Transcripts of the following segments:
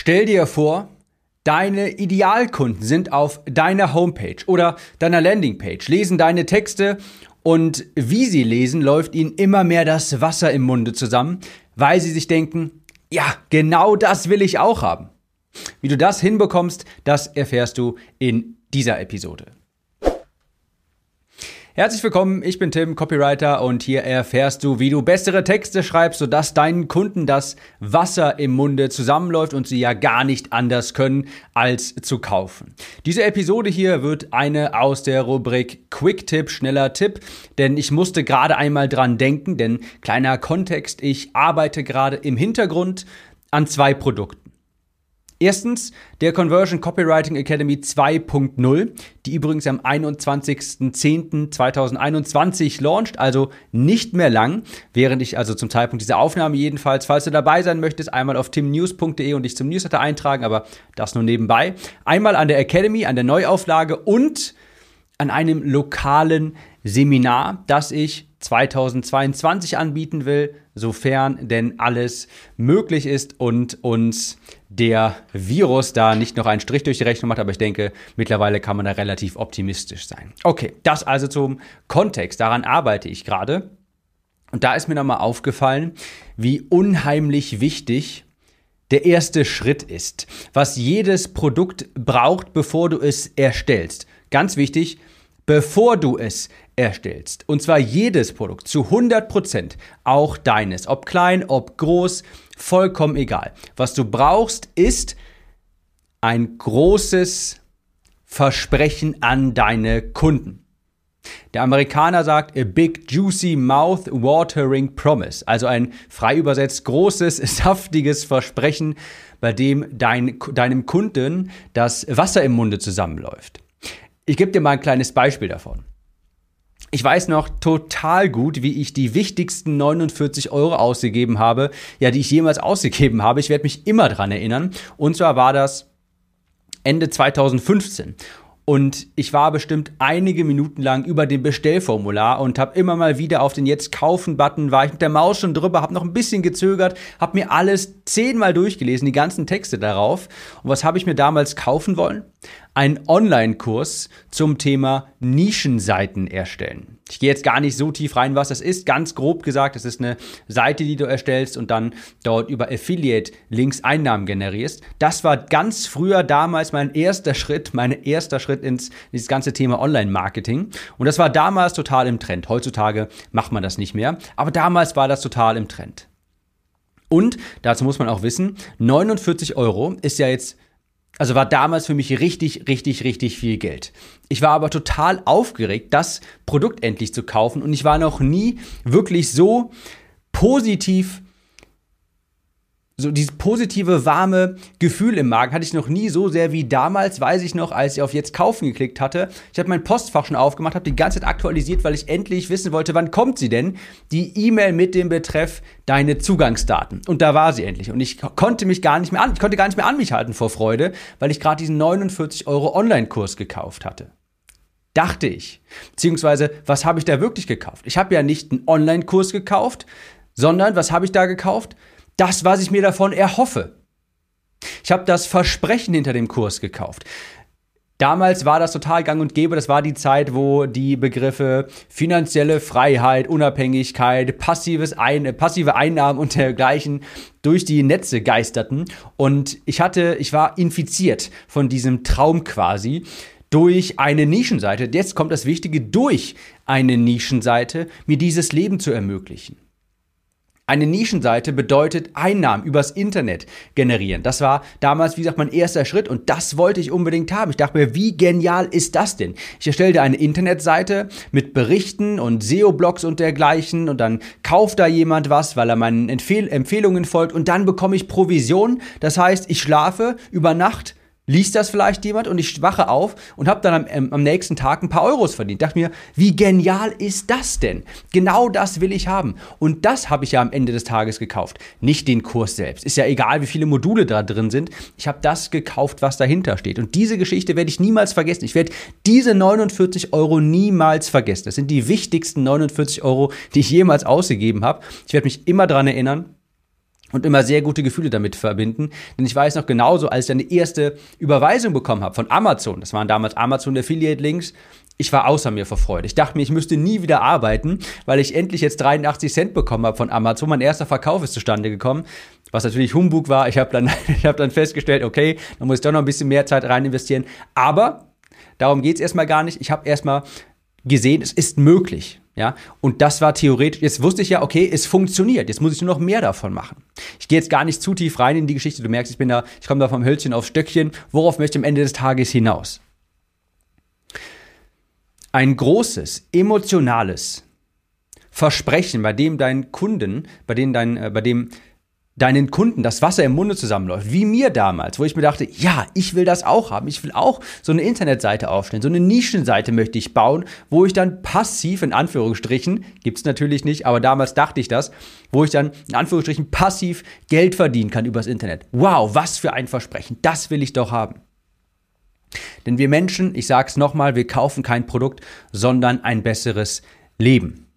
Stell dir vor, deine Idealkunden sind auf deiner Homepage oder deiner Landingpage, lesen deine Texte und wie sie lesen, läuft ihnen immer mehr das Wasser im Munde zusammen, weil sie sich denken, ja, genau das will ich auch haben. Wie du das hinbekommst, das erfährst du in dieser Episode. Herzlich willkommen, ich bin Tim, Copywriter und hier erfährst du, wie du bessere Texte schreibst, sodass deinen Kunden das Wasser im Munde zusammenläuft und sie ja gar nicht anders können, als zu kaufen. Diese Episode hier wird eine aus der Rubrik Quick Tip, schneller Tipp, denn ich musste gerade einmal dran denken, denn kleiner Kontext, ich arbeite gerade im Hintergrund an zwei Produkten. Erstens der Conversion Copywriting Academy 2.0, die übrigens am 21.10.2021 launcht, also nicht mehr lang, während ich also zum Zeitpunkt dieser Aufnahme jedenfalls, falls du dabei sein möchtest, einmal auf timnews.de und dich zum Newsletter eintragen, aber das nur nebenbei. Einmal an der Academy, an der Neuauflage und an einem lokalen Seminar, das ich 2022 anbieten will, sofern denn alles möglich ist und uns der Virus da nicht noch einen Strich durch die Rechnung macht, aber ich denke, mittlerweile kann man da relativ optimistisch sein. Okay, das also zum Kontext. Daran arbeite ich gerade. Und da ist mir nochmal aufgefallen, wie unheimlich wichtig der erste Schritt ist, was jedes Produkt braucht, bevor du es erstellst. Ganz wichtig, bevor du es erstellst. Und zwar jedes Produkt zu 100 Prozent, auch deines. Ob klein, ob groß, vollkommen egal. Was du brauchst, ist ein großes Versprechen an deine Kunden. Der Amerikaner sagt a big juicy mouth watering promise, also ein frei übersetzt großes saftiges Versprechen, bei dem dein, deinem Kunden das Wasser im Munde zusammenläuft. Ich gebe dir mal ein kleines Beispiel davon. Ich weiß noch total gut, wie ich die wichtigsten 49 Euro ausgegeben habe, ja, die ich jemals ausgegeben habe. Ich werde mich immer dran erinnern. Und zwar war das Ende 2015. Und ich war bestimmt einige Minuten lang über dem Bestellformular und habe immer mal wieder auf den Jetzt kaufen-Button, war ich mit der Maus schon drüber, habe noch ein bisschen gezögert, habe mir alles zehnmal durchgelesen, die ganzen Texte darauf. Und was habe ich mir damals kaufen wollen? Ein Online-Kurs zum Thema Nischenseiten erstellen. Ich gehe jetzt gar nicht so tief rein, was das ist. Ganz grob gesagt, es ist eine Seite, die du erstellst und dann dort über Affiliate-Links Einnahmen generierst. Das war ganz früher damals mein erster Schritt, mein erster Schritt ins dieses ganze Thema Online-Marketing. Und das war damals total im Trend. Heutzutage macht man das nicht mehr. Aber damals war das total im Trend. Und dazu muss man auch wissen, 49 Euro ist ja jetzt also war damals für mich richtig, richtig, richtig viel Geld. Ich war aber total aufgeregt, das Produkt endlich zu kaufen und ich war noch nie wirklich so positiv so dieses positive, warme Gefühl im Magen hatte ich noch nie so sehr wie damals, weiß ich noch, als ich auf jetzt kaufen geklickt hatte. Ich habe mein Postfach schon aufgemacht, habe die ganze Zeit aktualisiert, weil ich endlich wissen wollte, wann kommt sie denn? Die E-Mail mit dem Betreff deine Zugangsdaten. Und da war sie endlich. Und ich konnte mich gar nicht mehr an, ich konnte gar nicht mehr an mich halten vor Freude, weil ich gerade diesen 49 Euro Online-Kurs gekauft hatte dachte ich. Beziehungsweise, was habe ich da wirklich gekauft? Ich habe ja nicht einen Online-Kurs gekauft, sondern was habe ich da gekauft? Das, was ich mir davon erhoffe. Ich habe das Versprechen hinter dem Kurs gekauft. Damals war das total gang und gäbe. Das war die Zeit, wo die Begriffe finanzielle Freiheit, Unabhängigkeit, passives Ein passive Einnahmen und dergleichen durch die Netze geisterten. Und ich hatte, ich war infiziert von diesem Traum quasi durch eine Nischenseite. Jetzt kommt das Wichtige, durch eine Nischenseite mir dieses Leben zu ermöglichen. Eine Nischenseite bedeutet Einnahmen übers Internet generieren. Das war damals, wie gesagt, mein erster Schritt und das wollte ich unbedingt haben. Ich dachte mir, wie genial ist das denn? Ich erstellte eine Internetseite mit Berichten und SEO-Blogs und dergleichen und dann kauft da jemand was, weil er meinen Empfehl Empfehlungen folgt und dann bekomme ich Provision. Das heißt, ich schlafe über Nacht liest das vielleicht jemand und ich wache auf und habe dann am, ähm, am, nächsten Tag ein paar Euros verdient. Dachte mir, wie genial ist das denn? Genau das will ich haben. Und das habe ich ja am Ende des Tages gekauft. Nicht den Kurs selbst. Ist ja egal, wie viele Module da drin sind. Ich habe das gekauft, was dahinter steht. Und diese Geschichte werde ich niemals vergessen. Ich werde diese 49 Euro niemals vergessen. Das sind die wichtigsten 49 Euro, die ich jemals ausgegeben habe. Ich werde mich immer daran erinnern. Und immer sehr gute Gefühle damit verbinden. Denn ich weiß noch genauso, als ich eine erste Überweisung bekommen habe von Amazon, das waren damals Amazon Affiliate Links, ich war außer mir vor Freude. Ich dachte mir, ich müsste nie wieder arbeiten, weil ich endlich jetzt 83 Cent bekommen habe von Amazon. Mein erster Verkauf ist zustande gekommen, was natürlich Humbug war. Ich habe dann, hab dann festgestellt, okay, da muss ich doch noch ein bisschen mehr Zeit rein investieren. Aber darum geht es erstmal gar nicht. Ich habe erstmal gesehen, es ist möglich. Ja, und das war theoretisch, jetzt wusste ich ja, okay, es funktioniert, jetzt muss ich nur noch mehr davon machen. Ich gehe jetzt gar nicht zu tief rein in die Geschichte, du merkst, ich bin da, ich komme da vom Hölzchen aufs Stöckchen, worauf möchte ich am Ende des Tages hinaus? Ein großes, emotionales Versprechen, bei dem deinen Kunden, bei dem dein, äh, bei dem deinen Kunden das Wasser im Munde zusammenläuft, wie mir damals, wo ich mir dachte, ja, ich will das auch haben. Ich will auch so eine Internetseite aufstellen, so eine Nischenseite möchte ich bauen, wo ich dann passiv, in Anführungsstrichen, gibt's natürlich nicht, aber damals dachte ich das, wo ich dann in Anführungsstrichen passiv Geld verdienen kann übers Internet. Wow, was für ein Versprechen. Das will ich doch haben. Denn wir Menschen, ich sag's nochmal, wir kaufen kein Produkt, sondern ein besseres Leben.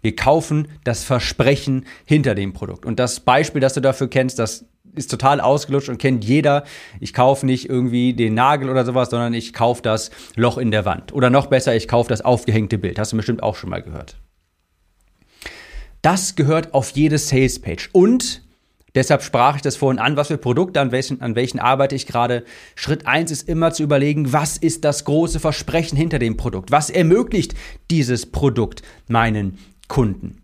Wir kaufen das Versprechen hinter dem Produkt. Und das Beispiel, das du dafür kennst, das ist total ausgelutscht und kennt jeder. Ich kaufe nicht irgendwie den Nagel oder sowas, sondern ich kaufe das Loch in der Wand. Oder noch besser, ich kaufe das aufgehängte Bild. Hast du bestimmt auch schon mal gehört. Das gehört auf jede Salespage. Und Deshalb sprach ich das vorhin an, was für Produkte, an welchen, an welchen arbeite ich gerade. Schritt eins ist immer zu überlegen, was ist das große Versprechen hinter dem Produkt? Was ermöglicht dieses Produkt meinen Kunden?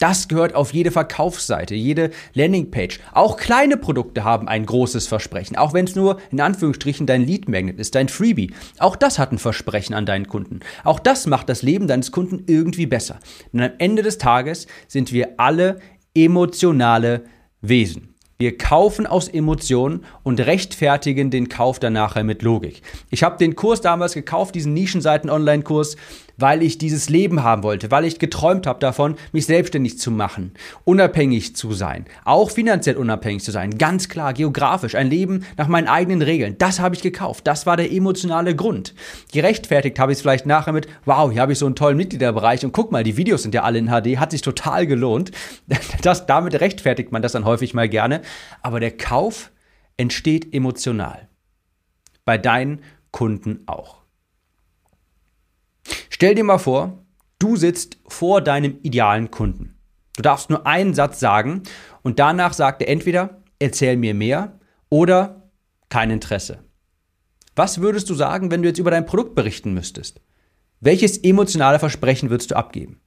Das gehört auf jede Verkaufsseite, jede Landingpage. Auch kleine Produkte haben ein großes Versprechen, auch wenn es nur in Anführungsstrichen dein Lead Magnet ist, dein Freebie. Auch das hat ein Versprechen an deinen Kunden. Auch das macht das Leben deines Kunden irgendwie besser. Denn am Ende des Tages sind wir alle emotionale Wesen. Wir kaufen aus Emotionen und rechtfertigen den Kauf dann nachher mit Logik. Ich habe den Kurs damals gekauft, diesen Nischenseiten-Online-Kurs, weil ich dieses Leben haben wollte, weil ich geträumt habe davon, mich selbstständig zu machen, unabhängig zu sein, auch finanziell unabhängig zu sein, ganz klar, geografisch, ein Leben nach meinen eigenen Regeln. Das habe ich gekauft. Das war der emotionale Grund. Gerechtfertigt habe ich es vielleicht nachher mit, wow, hier habe ich so einen tollen Mitgliederbereich und guck mal, die Videos sind ja alle in HD, hat sich total gelohnt. Das, damit rechtfertigt man das dann häufig mal gerne. Aber der Kauf entsteht emotional. Bei deinen Kunden auch. Stell dir mal vor, du sitzt vor deinem idealen Kunden. Du darfst nur einen Satz sagen und danach sagt er entweder, erzähl mir mehr oder kein Interesse. Was würdest du sagen, wenn du jetzt über dein Produkt berichten müsstest? Welches emotionale Versprechen würdest du abgeben?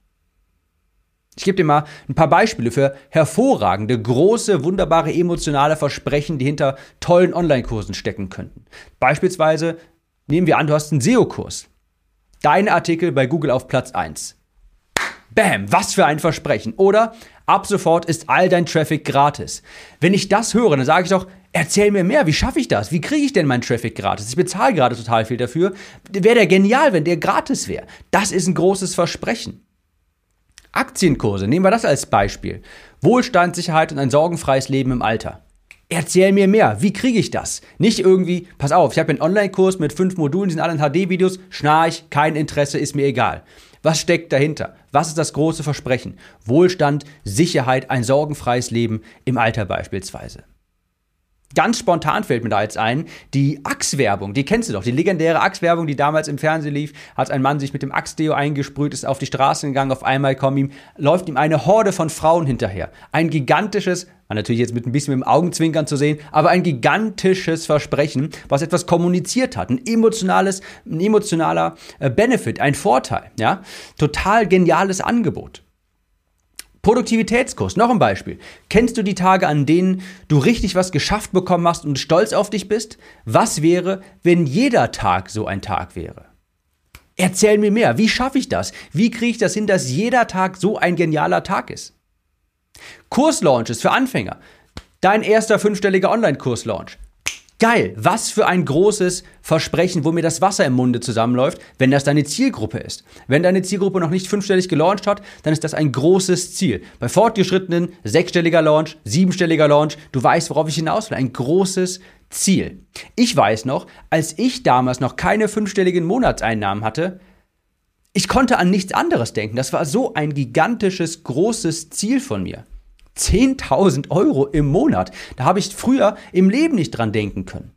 Ich gebe dir mal ein paar Beispiele für hervorragende, große, wunderbare emotionale Versprechen, die hinter tollen Online-Kursen stecken könnten. Beispielsweise nehmen wir an, du hast einen SEO-Kurs. Dein Artikel bei Google auf Platz 1. Bam, was für ein Versprechen. Oder ab sofort ist all dein Traffic gratis. Wenn ich das höre, dann sage ich doch, erzähl mir mehr, wie schaffe ich das? Wie kriege ich denn meinen Traffic gratis? Ich bezahle gerade total viel dafür. Wäre der genial, wenn der gratis wäre. Das ist ein großes Versprechen. Aktienkurse, nehmen wir das als Beispiel. Wohlstand, Sicherheit und ein sorgenfreies Leben im Alter. Erzähl mir mehr. Wie kriege ich das? Nicht irgendwie, pass auf, ich habe einen Online-Kurs mit fünf Modulen, die sind alle in HD-Videos, schnarch, kein Interesse, ist mir egal. Was steckt dahinter? Was ist das große Versprechen? Wohlstand, Sicherheit, ein sorgenfreies Leben im Alter beispielsweise. Ganz spontan fällt mir da jetzt ein, die Axe-Werbung, die kennst du doch, die legendäre Axe-Werbung, die damals im Fernsehen lief, hat ein Mann sich mit dem Axe-Deo eingesprüht, ist auf die Straße gegangen, auf einmal kommt ihm, läuft ihm eine Horde von Frauen hinterher. Ein gigantisches, natürlich jetzt mit ein bisschen mit dem Augenzwinkern zu sehen, aber ein gigantisches Versprechen, was etwas kommuniziert hat, ein emotionales, ein emotionaler äh, Benefit, ein Vorteil, ja, total geniales Angebot. Produktivitätskurs, noch ein Beispiel. Kennst du die Tage, an denen du richtig was geschafft bekommen hast und stolz auf dich bist? Was wäre, wenn jeder Tag so ein Tag wäre? Erzähl mir mehr. Wie schaffe ich das? Wie kriege ich das hin, dass jeder Tag so ein genialer Tag ist? Kurslaunches für Anfänger. Dein erster fünfstelliger Online-Kurslaunch. Geil, was für ein großes Versprechen, wo mir das Wasser im Munde zusammenläuft, wenn das deine Zielgruppe ist. Wenn deine Zielgruppe noch nicht fünfstellig gelauncht hat, dann ist das ein großes Ziel. Bei fortgeschrittenen sechsstelliger Launch, siebenstelliger Launch, du weißt, worauf ich hinaus will, ein großes Ziel. Ich weiß noch, als ich damals noch keine fünfstelligen Monatseinnahmen hatte, ich konnte an nichts anderes denken. Das war so ein gigantisches, großes Ziel von mir. 10.000 Euro im Monat. Da habe ich früher im Leben nicht dran denken können.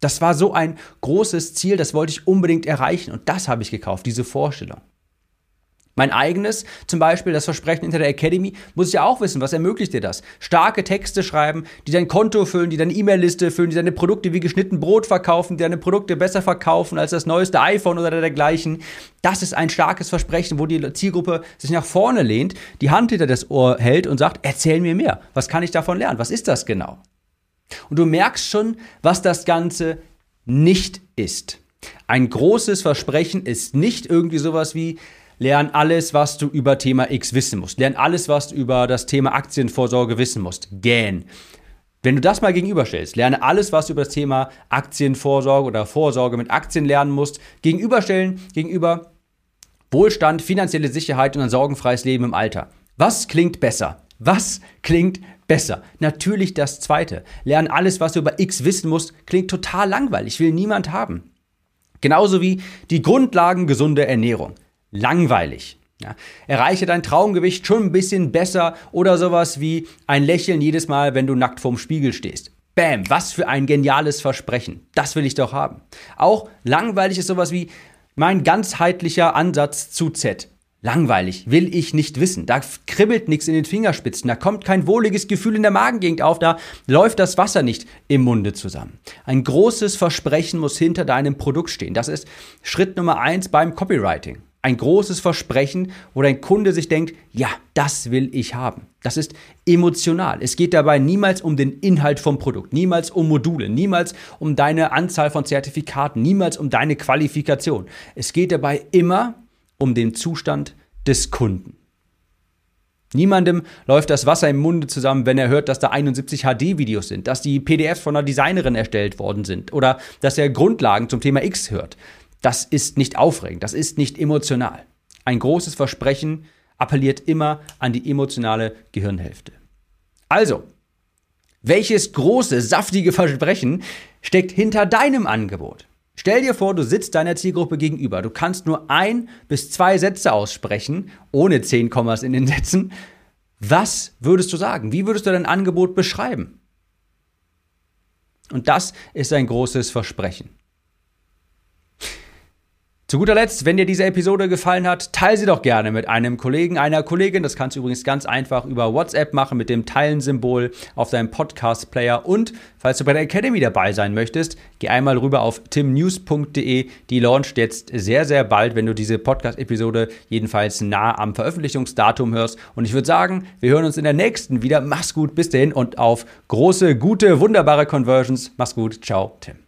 Das war so ein großes Ziel, das wollte ich unbedingt erreichen und das habe ich gekauft, diese Vorstellung. Mein eigenes, zum Beispiel das Versprechen hinter der Academy, muss ich ja auch wissen, was ermöglicht dir das? Starke Texte schreiben, die dein Konto füllen, die deine E-Mail-Liste füllen, die deine Produkte wie geschnitten Brot verkaufen, die deine Produkte besser verkaufen als das neueste iPhone oder dergleichen. Das ist ein starkes Versprechen, wo die Zielgruppe sich nach vorne lehnt, die Hand hinter das Ohr hält und sagt, erzähl mir mehr. Was kann ich davon lernen? Was ist das genau? Und du merkst schon, was das Ganze nicht ist. Ein großes Versprechen ist nicht irgendwie sowas wie, Lern alles, was du über Thema X wissen musst. Lern alles, was du über das Thema Aktienvorsorge wissen musst. Gähn. Wenn du das mal gegenüberstellst, lerne alles, was du über das Thema Aktienvorsorge oder Vorsorge mit Aktien lernen musst, gegenüberstellen, gegenüber Wohlstand, finanzielle Sicherheit und ein sorgenfreies Leben im Alter. Was klingt besser? Was klingt besser? Natürlich das zweite. Lern alles, was du über X wissen musst, klingt total langweilig, will niemand haben. Genauso wie die Grundlagen gesunder Ernährung langweilig. Ja, erreiche dein Traumgewicht schon ein bisschen besser oder sowas wie ein Lächeln jedes Mal, wenn du nackt vorm Spiegel stehst. Bam, was für ein geniales Versprechen. Das will ich doch haben. Auch langweilig ist sowas wie mein ganzheitlicher Ansatz zu Z. Langweilig, will ich nicht wissen. Da kribbelt nichts in den Fingerspitzen, da kommt kein wohliges Gefühl in der Magengegend auf, da läuft das Wasser nicht im Munde zusammen. Ein großes Versprechen muss hinter deinem Produkt stehen. Das ist Schritt Nummer eins beim Copywriting ein großes Versprechen, wo dein Kunde sich denkt, ja, das will ich haben. Das ist emotional. Es geht dabei niemals um den Inhalt vom Produkt, niemals um Module, niemals um deine Anzahl von Zertifikaten, niemals um deine Qualifikation. Es geht dabei immer um den Zustand des Kunden. Niemandem läuft das Wasser im Munde zusammen, wenn er hört, dass da 71 HD-Videos sind, dass die PDFs von einer Designerin erstellt worden sind oder dass er Grundlagen zum Thema X hört. Das ist nicht aufregend, das ist nicht emotional. Ein großes Versprechen appelliert immer an die emotionale Gehirnhälfte. Also, welches große, saftige Versprechen steckt hinter deinem Angebot? Stell dir vor, du sitzt deiner Zielgruppe gegenüber. Du kannst nur ein bis zwei Sätze aussprechen, ohne zehn Kommas in den Sätzen. Was würdest du sagen? Wie würdest du dein Angebot beschreiben? Und das ist ein großes Versprechen. Zu guter Letzt, wenn dir diese Episode gefallen hat, teile sie doch gerne mit einem Kollegen, einer Kollegin. Das kannst du übrigens ganz einfach über WhatsApp machen mit dem Teilen-Symbol auf deinem Podcast-Player. Und falls du bei der Academy dabei sein möchtest, geh einmal rüber auf timnews.de. Die launcht jetzt sehr, sehr bald, wenn du diese Podcast-Episode jedenfalls nah am Veröffentlichungsdatum hörst. Und ich würde sagen, wir hören uns in der nächsten wieder. Mach's gut, bis dahin und auf große, gute, wunderbare Conversions. Mach's gut. Ciao, Tim.